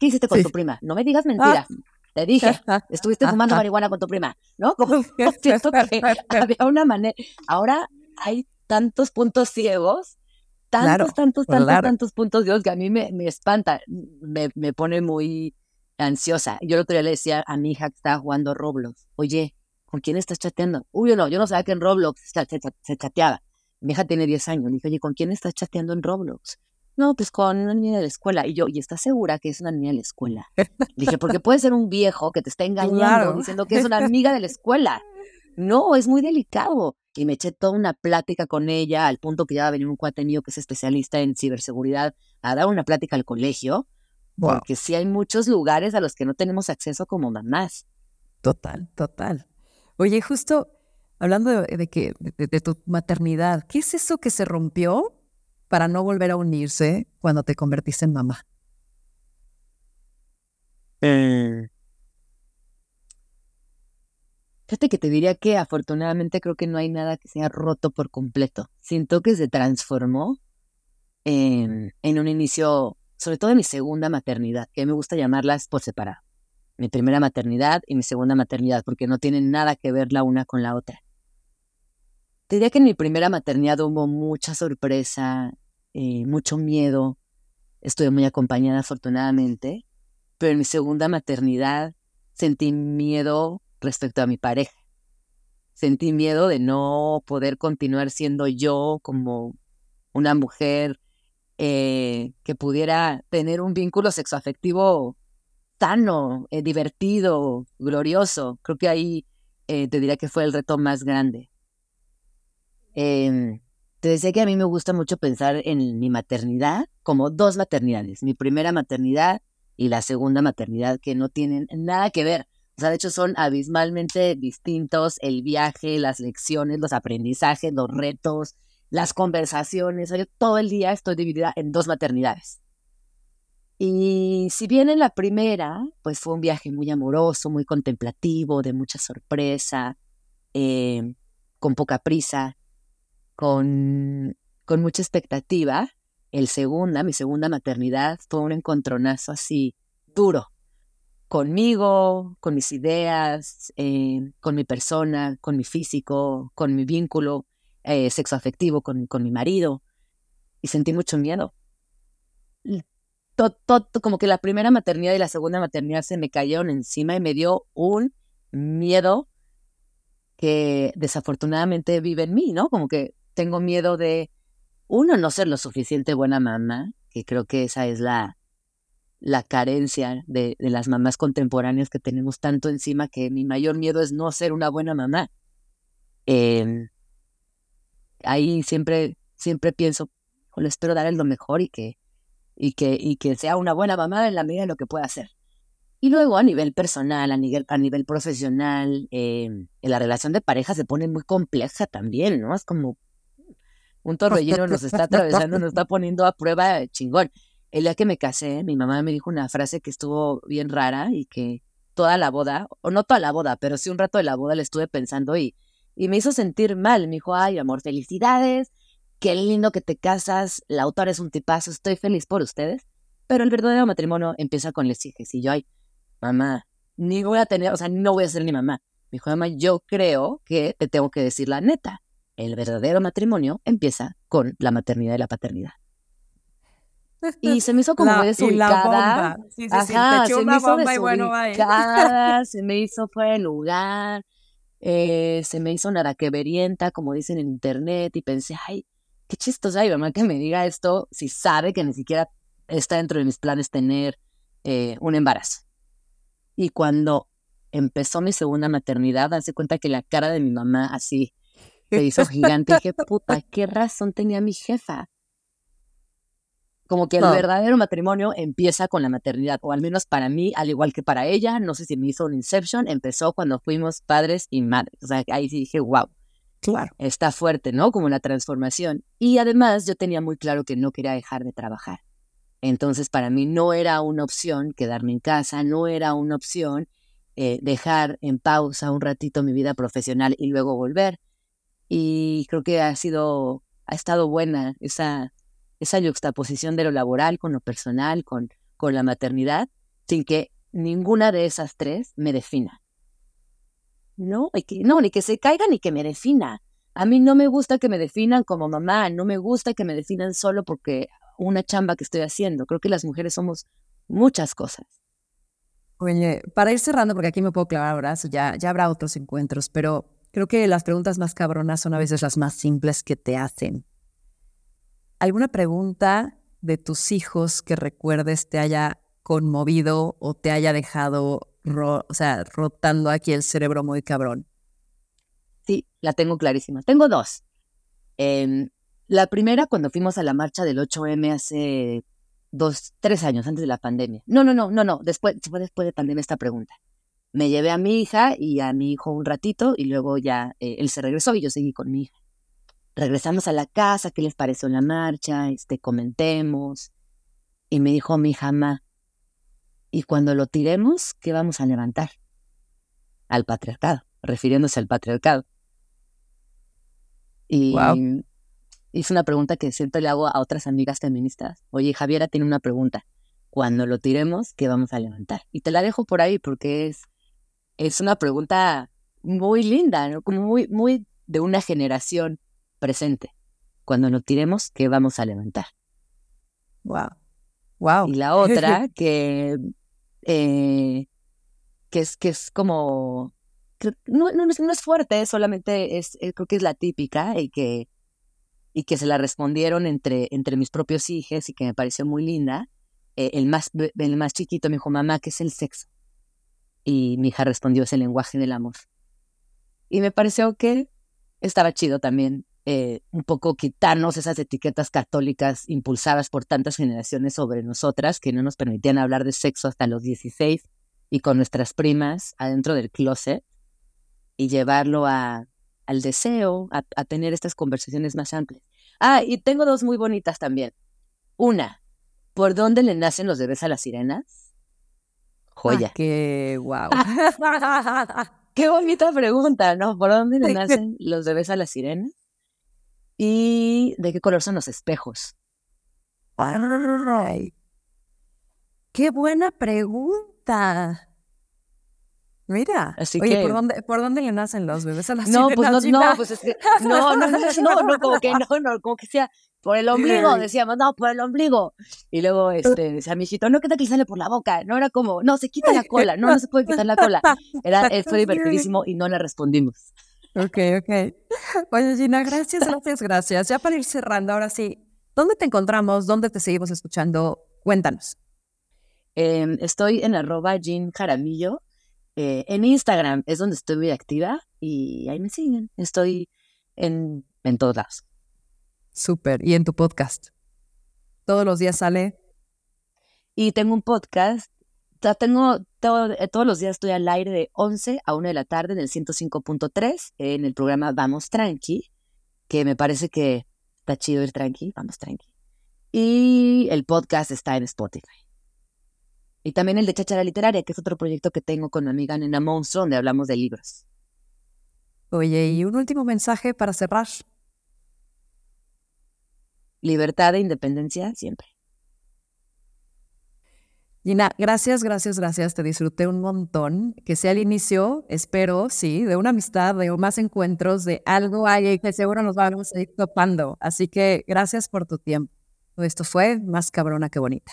¿Qué hiciste con tu prima? No me digas mentiras. Ah. Te dije, estuviste fumando marihuana con tu prima, ¿no? Como cierto que había una manera. Ahora hay tantos puntos ciegos, tantos, tantos, tantos, tantos puntos ciegos que a mí me, me espanta, me, me, pone muy ansiosa. Yo el otro día le decía a mi hija que estaba jugando Roblox, oye, ¿con quién estás chateando? Uy, no, yo no sabía que en Roblox se, se chateaba. Mi hija tiene 10 años. Le dije, oye, ¿con quién estás chateando en Roblox? No, pues con una niña de la escuela. Y yo, ¿y estás segura que es una niña de la escuela? Dije, porque puede ser un viejo que te está engañando diciendo que es una amiga de la escuela. No, es muy delicado. Y me eché toda una plática con ella, al punto que ya va a venir un cuate mío que es especialista en ciberseguridad a dar una plática al colegio. Porque sí hay muchos lugares a los que no tenemos acceso como mamás. Total, total. Oye, justo hablando de, que, de tu maternidad, ¿qué es eso que se rompió para no volver a unirse cuando te convertiste en mamá? Eh, Fíjate que te diría que afortunadamente creo que no hay nada que sea roto por completo. Siento que se transformó en, un inicio, sobre todo en mi segunda maternidad, que me gusta llamarlas por separado. Mi primera maternidad y mi segunda maternidad, porque no tienen nada que ver la una con la otra. Te diría que en mi primera maternidad hubo mucha sorpresa, eh, mucho miedo. Estuve muy acompañada afortunadamente, pero en mi segunda maternidad sentí miedo respecto a mi pareja. Sentí miedo de no poder continuar siendo yo como una mujer eh, que pudiera tener un vínculo sexoafectivo sano, eh, divertido, glorioso. Creo que ahí eh, te diría que fue el reto más grande. Em, te decía que a mí me gusta mucho pensar en mi maternidad como dos maternidades, mi primera maternidad y la segunda maternidad, que no tienen nada que ver. O sea, de hecho son abismalmente distintos el viaje, las lecciones, los aprendizajes, los retos, las conversaciones. yo todo el día estoy dividida en dos maternidades. Y si bien en la primera, pues fue un viaje muy amoroso, muy contemplativo, de mucha sorpresa, eh, con poca prisa, con, con mucha expectativa, el segunda, mi segunda maternidad, fue un encontronazo así duro, conmigo, con mis ideas, eh, con mi persona, con mi físico, con mi vínculo eh, sexoafectivo con, con mi marido. Y sentí mucho miedo. Todo, como que la primera maternidad y la segunda maternidad se me cayeron encima y me dio un miedo que desafortunadamente vive en mí, ¿no? Como que tengo miedo de, uno, no ser lo suficiente buena mamá, que creo que esa es la, la carencia de, de, las mamás contemporáneas que tenemos tanto encima que mi mayor miedo es no ser una buena mamá. Em, ahí siempre, siempre pienso, le espero darle lo mejor y que, y, que, y que sea una buena mamá en la medida de lo que pueda hacer. Y luego a nivel personal, a nivel, a nivel profesional, em, la relación de pareja se pone muy compleja también, ¿no? Es como un torbellino nos está atravesando, nos está poniendo a prueba chingón el día que me casé, mi mamá me dijo una frase que estuvo bien rara y que toda la boda, o no toda la boda, pero sí un rato de la boda le estuve pensando y, y me hizo sentir mal. Me dijo, ay, amor, felicidades, qué lindo que te casas, la autora es un tipazo, estoy feliz por ustedes. Pero el verdadero matrimonio empieza con les hijos. Y yo, ay, mamá, ni voy a tener, o sea, no voy a ser ni mamá. Me dijo, mamá, yo creo que te tengo que decir la neta. El verdadero matrimonio empieza con la maternidad y la paternidad. Y se me hizo como desubicada. Sí, sí, Ajá, se me hizo desubicada, se me hizo fuera de lugar, eh, se me hizo nada que verienta, como dicen en internet, y pensé, ay, qué chistosa mi mamá que me diga esto si sabe que ni siquiera está dentro de mis planes tener eh, un embarazo. Y cuando empezó mi segunda maternidad, hace cuenta que la cara de mi mamá así se hizo gigante. Y dije, puta, ¿qué razón tenía mi jefa? Como que el verdadero matrimonio empieza con la maternidad, o al menos para mí, al igual que para ella, no sé si me hizo un Inception, empezó cuando fuimos padres y madres. O sea, ahí sí dije, wow. Claro. Está fuerte, ¿no? Como la transformación. Y además yo tenía muy claro que no quería dejar de trabajar. Entonces para mí no era una opción quedarme en casa, no era una opción eh, dejar en pausa un ratito mi vida profesional y luego volver. Y creo que ha sido, ha estado buena esa esa juxtaposición de lo laboral con lo personal, con, con la maternidad, sin que ninguna de esas tres me defina. No, que, no, ni que se caiga ni que me defina. A mí no me gusta que me definan como mamá, no me gusta que me definan solo porque una chamba que estoy haciendo. Creo que las mujeres somos muchas cosas. Oye, para ir cerrando, porque aquí me puedo clavar brazos, ya, ya habrá otros encuentros, pero creo que las preguntas más cabronas son a veces las más simples que te hacen. ¿Alguna pregunta de tus hijos que recuerdes te haya conmovido o te haya dejado, o sea, rotando aquí el cerebro muy cabrón? Sí, la tengo clarísima. Tengo dos. Em, la primera, cuando fuimos a la marcha del 8M hace dos, tres años antes de la pandemia. No, no, no, no, no. Después, después de pandemia esta pregunta. Me llevé a mi hija y a mi hijo un ratito y luego ya eh, él se regresó y yo seguí con mi hija regresamos a la casa, ¿qué les pareció la marcha? Este, comentemos. Y me dijo mi hija, y cuando lo tiremos, ¿qué vamos a levantar? Al patriarcado. refiriéndose al patriarcado. Y hice una pregunta que siempre le hago a otras amigas feministas. Oye, Javiera tiene una pregunta. Cuando lo tiremos, ¿qué vamos a levantar? Y te la dejo por ahí porque es, es una pregunta muy linda, ¿no? Como muy, muy de una generación presente. Cuando lo tiremos, ¿qué vamos a levantar? Wow. Wow. Y la otra que, eh, que, es, que es como, no, no, no es fuerte, solamente es, eh, creo que es la típica y que, y que se la respondieron entre, entre mis propios hijos y que me pareció muy linda. Eh, el, más, el más chiquito me dijo, mamá, ¿qué es el sexo? Y mi hija respondió, es el lenguaje del amor. Y me pareció que estaba chido también eh, un poco quitarnos esas etiquetas católicas impulsadas por tantas generaciones sobre nosotras que no nos permitían hablar de sexo hasta los 16 y con nuestras primas adentro del closet y llevarlo a, al deseo, a, tener estas conversaciones más amplias. Ah, y tengo dos muy bonitas también. Una, ¿por dónde le nacen los bebés a las sirenas? Joya. Ah, qué wow. qué bonita pregunta, ¿no? ¿Por dónde le nacen los bebés a las sirenas? ¿Y de qué color son los espejos? ¡Qué buena pregunta! Mira, Así oye, ¿por, dónde, ¿por dónde le nacen los bebés a las No, pues no, no, pues es que, no, no, no, no, no, como que no, no, como que sea por el ombligo, decíamos, no, por el ombligo. Y luego, este, decía mi hijito, no, ¿qué tal que sale por la boca? No era como, no, se quita la cola, no, no se puede quitar la cola. Era, fue divertidísimo y no le respondimos. Ok, ok. Oye, Gina, gracias, gracias, gracias. Ya para ir cerrando, ahora sí, ¿dónde te encontramos? ¿Dónde te seguimos escuchando? Cuéntanos. Em, estoy en arroba Jean Jaramillo. Eh, en Instagram es donde estoy muy activa y ahí me siguen. Estoy en, en todos lados. Súper. ¿Y en tu podcast? ¿Todos los días sale? Y tengo un podcast tengo eh, todos los días estoy al aire de 11 a 1 de la tarde en el 105.3 en el programa Vamos Tranqui, que me parece que está chido ir tranqui, vamos tranqui. Y el podcast está en Spotify. Y también el de Chachara Literaria, que es otro proyecto que tengo con mi amiga Nena Monstro, donde hablamos de libros. Oye, y un último mensaje para cerrar. Libertad e independencia siempre. Gina, gracias, gracias, gracias. Te disfruté un montón. Que sea el inicio, espero, sí, de una amistad, de más encuentros, de algo ahí que seguro nos vamos a ir topando. Así que gracias por tu tiempo. Esto fue más cabrona que bonita.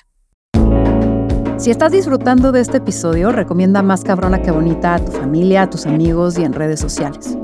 Si estás disfrutando de este episodio, recomienda más cabrona que bonita a tu familia, a tus amigos y en redes sociales.